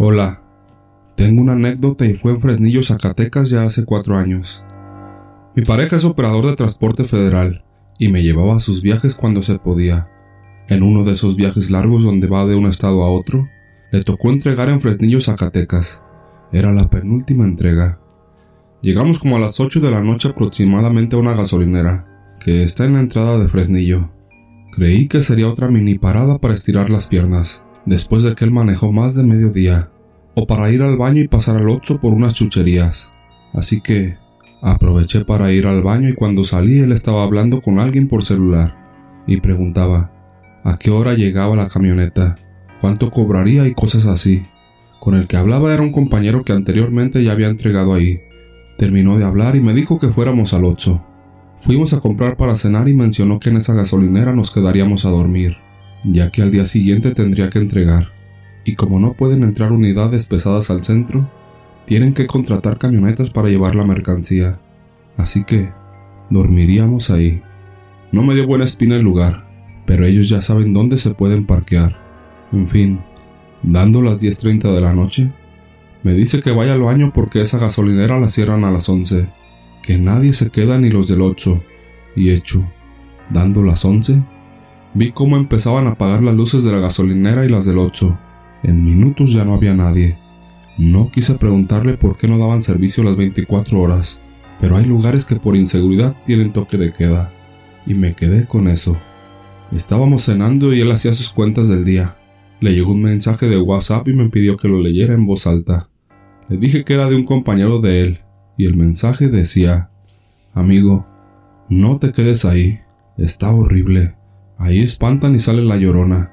Hola, tengo una anécdota y fue en Fresnillo, Zacatecas ya hace cuatro años. Mi pareja es operador de transporte federal y me llevaba a sus viajes cuando se podía. En uno de esos viajes largos donde va de un estado a otro, le tocó entregar en Fresnillo, Zacatecas. Era la penúltima entrega. Llegamos como a las 8 de la noche aproximadamente a una gasolinera, que está en la entrada de Fresnillo. Creí que sería otra mini parada para estirar las piernas, después de que él manejó más de medio día, o para ir al baño y pasar al Oxxo por unas chucherías. Así que aproveché para ir al baño y cuando salí él estaba hablando con alguien por celular y preguntaba a qué hora llegaba la camioneta, cuánto cobraría y cosas así. Con el que hablaba era un compañero que anteriormente ya había entregado ahí. Terminó de hablar y me dijo que fuéramos al Oxxo. Fuimos a comprar para cenar y mencionó que en esa gasolinera nos quedaríamos a dormir, ya que al día siguiente tendría que entregar. Y como no pueden entrar unidades pesadas al centro, tienen que contratar camionetas para llevar la mercancía. Así que dormiríamos ahí. No me dio buena espina el lugar, pero ellos ya saben dónde se pueden parquear. En fin, dando las 10.30 de la noche, me dice que vaya al baño porque esa gasolinera la cierran a las 11 que nadie se queda ni los del 8. Y hecho, dando las 11, vi cómo empezaban a apagar las luces de la gasolinera y las del 8. En minutos ya no había nadie. No quise preguntarle por qué no daban servicio las 24 horas, pero hay lugares que por inseguridad tienen toque de queda. Y me quedé con eso. Estábamos cenando y él hacía sus cuentas del día. Le llegó un mensaje de WhatsApp y me pidió que lo leyera en voz alta. Le dije que era de un compañero de él, y el mensaje decía, Amigo, no te quedes ahí, está horrible, ahí espantan y sale la llorona.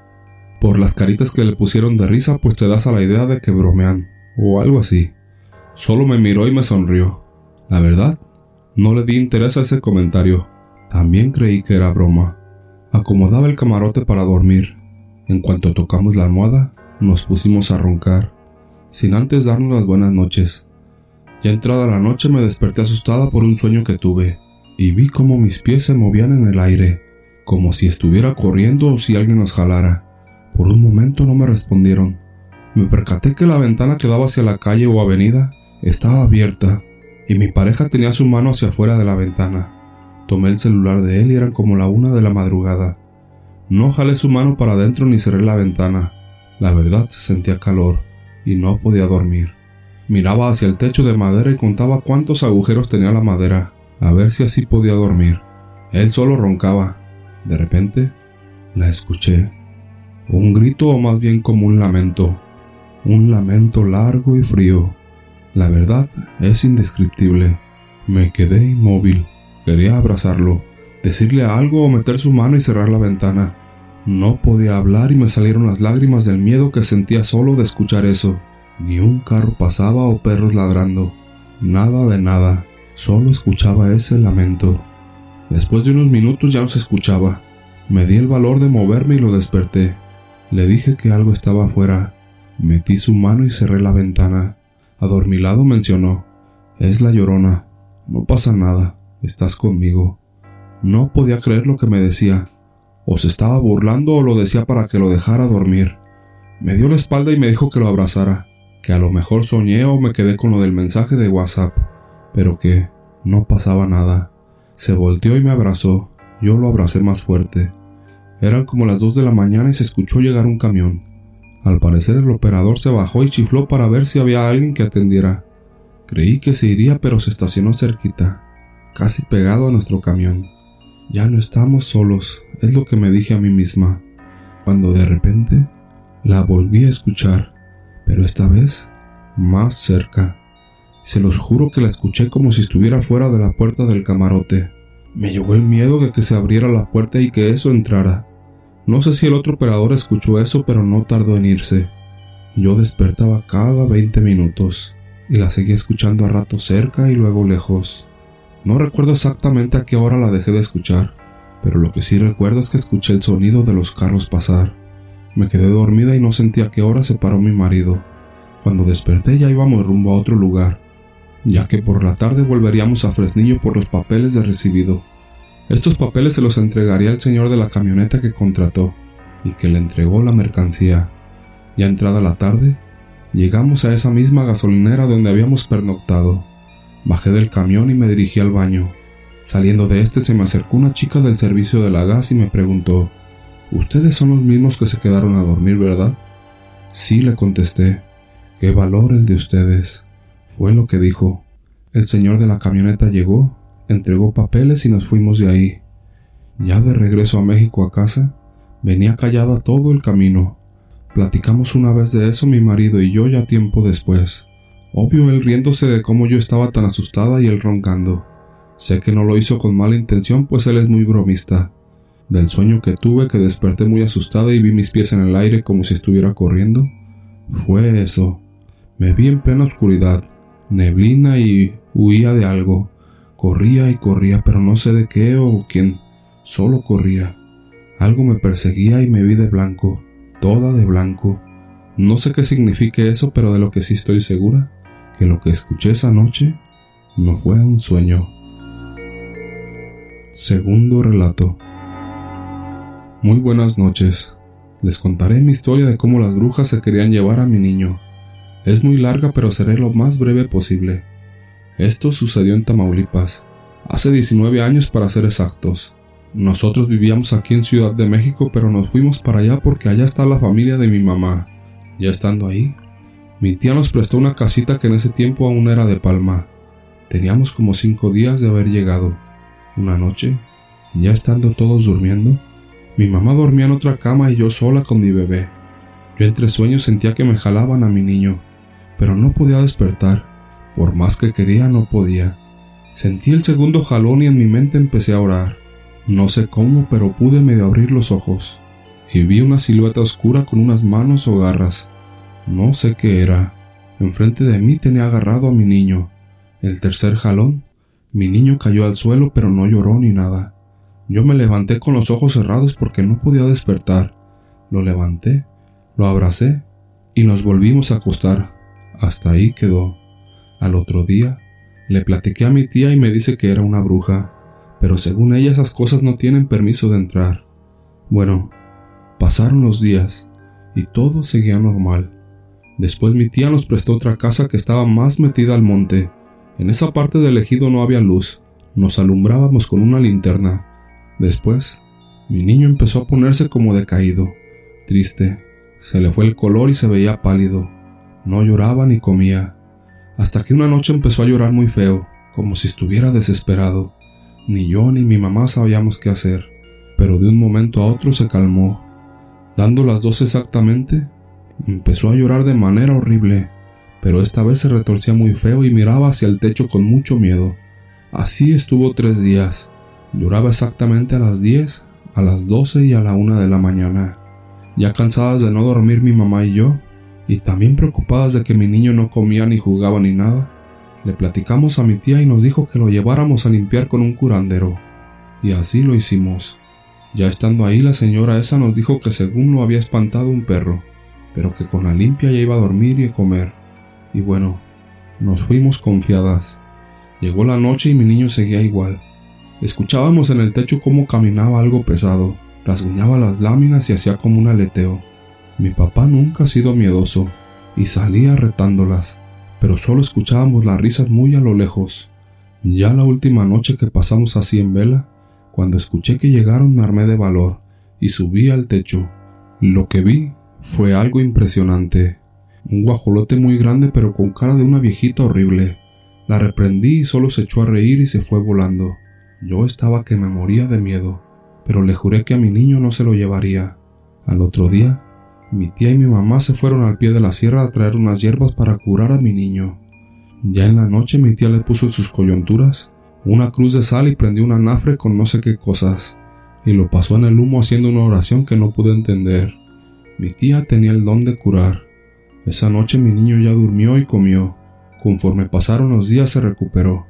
Por las caritas que le pusieron de risa, pues te das a la idea de que bromean, o algo así. Solo me miró y me sonrió. La verdad, no le di interés a ese comentario. También creí que era broma. Acomodaba el camarote para dormir. En cuanto tocamos la almohada, nos pusimos a roncar, sin antes darnos las buenas noches. Ya entrada la noche me desperté asustada por un sueño que tuve, y vi cómo mis pies se movían en el aire, como si estuviera corriendo o si alguien nos jalara. Por un momento no me respondieron. Me percaté que la ventana que daba hacia la calle o avenida estaba abierta, y mi pareja tenía su mano hacia afuera de la ventana. Tomé el celular de él y eran como la una de la madrugada. No jalé su mano para adentro ni cerré la ventana. La verdad se sentía calor y no podía dormir. Miraba hacia el techo de madera y contaba cuántos agujeros tenía la madera, a ver si así podía dormir. Él solo roncaba. De repente, la escuché. Un grito o más bien como un lamento. Un lamento largo y frío. La verdad es indescriptible. Me quedé inmóvil. Quería abrazarlo, decirle algo o meter su mano y cerrar la ventana. No podía hablar y me salieron las lágrimas del miedo que sentía solo de escuchar eso. Ni un carro pasaba o perros ladrando. Nada de nada. Solo escuchaba ese lamento. Después de unos minutos ya no se escuchaba. Me di el valor de moverme y lo desperté. Le dije que algo estaba afuera. Metí su mano y cerré la ventana. Adormilado mencionó. Es la llorona. No pasa nada. Estás conmigo. No podía creer lo que me decía. O se estaba burlando o lo decía para que lo dejara dormir. Me dio la espalda y me dijo que lo abrazara que a lo mejor soñé o me quedé con lo del mensaje de WhatsApp, pero que no pasaba nada. Se volteó y me abrazó. Yo lo abracé más fuerte. Eran como las dos de la mañana y se escuchó llegar un camión. Al parecer el operador se bajó y chifló para ver si había alguien que atendiera. Creí que se iría pero se estacionó cerquita, casi pegado a nuestro camión. Ya no estamos solos, es lo que me dije a mí misma, cuando de repente la volví a escuchar pero esta vez más cerca. Se los juro que la escuché como si estuviera fuera de la puerta del camarote. Me llegó el miedo de que se abriera la puerta y que eso entrara. No sé si el otro operador escuchó eso, pero no tardó en irse. Yo despertaba cada 20 minutos y la seguía escuchando a rato cerca y luego lejos. No recuerdo exactamente a qué hora la dejé de escuchar, pero lo que sí recuerdo es que escuché el sonido de los carros pasar. Me quedé dormida y no sentía a qué hora se paró mi marido. Cuando desperté ya íbamos rumbo a otro lugar, ya que por la tarde volveríamos a Fresnillo por los papeles de recibido. Estos papeles se los entregaría el señor de la camioneta que contrató y que le entregó la mercancía. Ya entrada la tarde, Llegamos a esa misma gasolinera donde habíamos pernoctado. Bajé del camión y me dirigí al baño. Saliendo de este se me acercó una chica del servicio de la gas y me preguntó, Ustedes son los mismos que se quedaron a dormir, ¿verdad? Sí, le contesté. Qué valor el de ustedes. Fue lo que dijo. El señor de la camioneta llegó, entregó papeles y nos fuimos de ahí. Ya de regreso a México a casa, venía callada todo el camino. Platicamos una vez de eso mi marido y yo ya tiempo después. Obvio él riéndose de cómo yo estaba tan asustada y él roncando. Sé que no lo hizo con mala intención, pues él es muy bromista. Del sueño que tuve, que desperté muy asustada y vi mis pies en el aire como si estuviera corriendo, fue eso. Me vi en plena oscuridad, neblina y huía de algo. Corría y corría, pero no sé de qué o quién. Solo corría. Algo me perseguía y me vi de blanco, toda de blanco. No sé qué signifique eso, pero de lo que sí estoy segura, que lo que escuché esa noche no fue un sueño. Segundo relato. Muy buenas noches. Les contaré mi historia de cómo las brujas se querían llevar a mi niño. Es muy larga pero seré lo más breve posible. Esto sucedió en Tamaulipas, hace 19 años para ser exactos. Nosotros vivíamos aquí en Ciudad de México pero nos fuimos para allá porque allá está la familia de mi mamá. Ya estando ahí, mi tía nos prestó una casita que en ese tiempo aún era de palma. Teníamos como cinco días de haber llegado. Una noche, ya estando todos durmiendo, mi mamá dormía en otra cama y yo sola con mi bebé. Yo entre sueños sentía que me jalaban a mi niño, pero no podía despertar. Por más que quería, no podía. Sentí el segundo jalón y en mi mente empecé a orar. No sé cómo, pero pude medio abrir los ojos y vi una silueta oscura con unas manos o garras. No sé qué era. Enfrente de mí tenía agarrado a mi niño. El tercer jalón mi niño cayó al suelo pero no lloró ni nada. Yo me levanté con los ojos cerrados porque no podía despertar. Lo levanté, lo abracé y nos volvimos a acostar. Hasta ahí quedó. Al otro día, le platiqué a mi tía y me dice que era una bruja, pero según ella esas cosas no tienen permiso de entrar. Bueno, pasaron los días y todo seguía normal. Después mi tía nos prestó otra casa que estaba más metida al monte en esa parte del ejido no había luz, nos alumbrábamos con una linterna. Después, mi niño empezó a ponerse como decaído, triste, se le fue el color y se veía pálido, no lloraba ni comía, hasta que una noche empezó a llorar muy feo, como si estuviera desesperado. Ni yo ni mi mamá sabíamos qué hacer, pero de un momento a otro se calmó. Dando las dos exactamente, empezó a llorar de manera horrible pero esta vez se retorcía muy feo y miraba hacia el techo con mucho miedo. Así estuvo tres días. Lloraba exactamente a las diez, a las doce y a la una de la mañana. Ya cansadas de no dormir mi mamá y yo, y también preocupadas de que mi niño no comía ni jugaba ni nada, le platicamos a mi tía y nos dijo que lo lleváramos a limpiar con un curandero. Y así lo hicimos. Ya estando ahí la señora esa nos dijo que según lo había espantado un perro, pero que con la limpia ya iba a dormir y a comer y bueno, nos fuimos confiadas. Llegó la noche y mi niño seguía igual. Escuchábamos en el techo cómo caminaba algo pesado, rasguñaba las láminas y hacía como un aleteo. Mi papá nunca ha sido miedoso y salía retándolas, pero solo escuchábamos las risas muy a lo lejos. Ya la última noche que pasamos así en vela, cuando escuché que llegaron me armé de valor y subí al techo. Lo que vi fue algo impresionante un guajolote muy grande pero con cara de una viejita horrible. La reprendí y solo se echó a reír y se fue volando. Yo estaba que me moría de miedo, pero le juré que a mi niño no se lo llevaría. Al otro día, mi tía y mi mamá se fueron al pie de la sierra a traer unas hierbas para curar a mi niño. Ya en la noche mi tía le puso en sus coyunturas una cruz de sal y prendió un anafre con no sé qué cosas, y lo pasó en el humo haciendo una oración que no pude entender. Mi tía tenía el don de curar. Esa noche mi niño ya durmió y comió. Conforme pasaron los días se recuperó.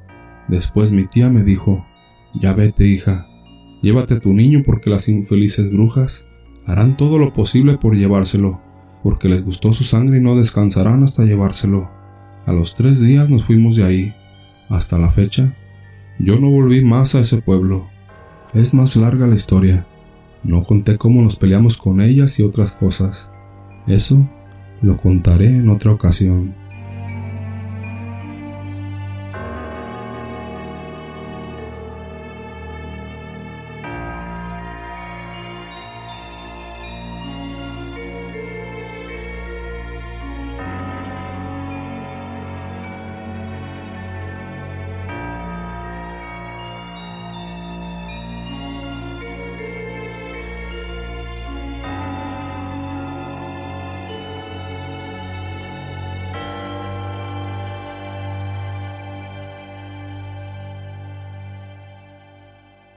Después mi tía me dijo, Ya vete, hija, llévate a tu niño porque las infelices brujas harán todo lo posible por llevárselo, porque les gustó su sangre y no descansarán hasta llevárselo. A los tres días nos fuimos de ahí. Hasta la fecha, yo no volví más a ese pueblo. Es más larga la historia. No conté cómo nos peleamos con ellas y otras cosas. Eso Lo contaré en otra ocasión.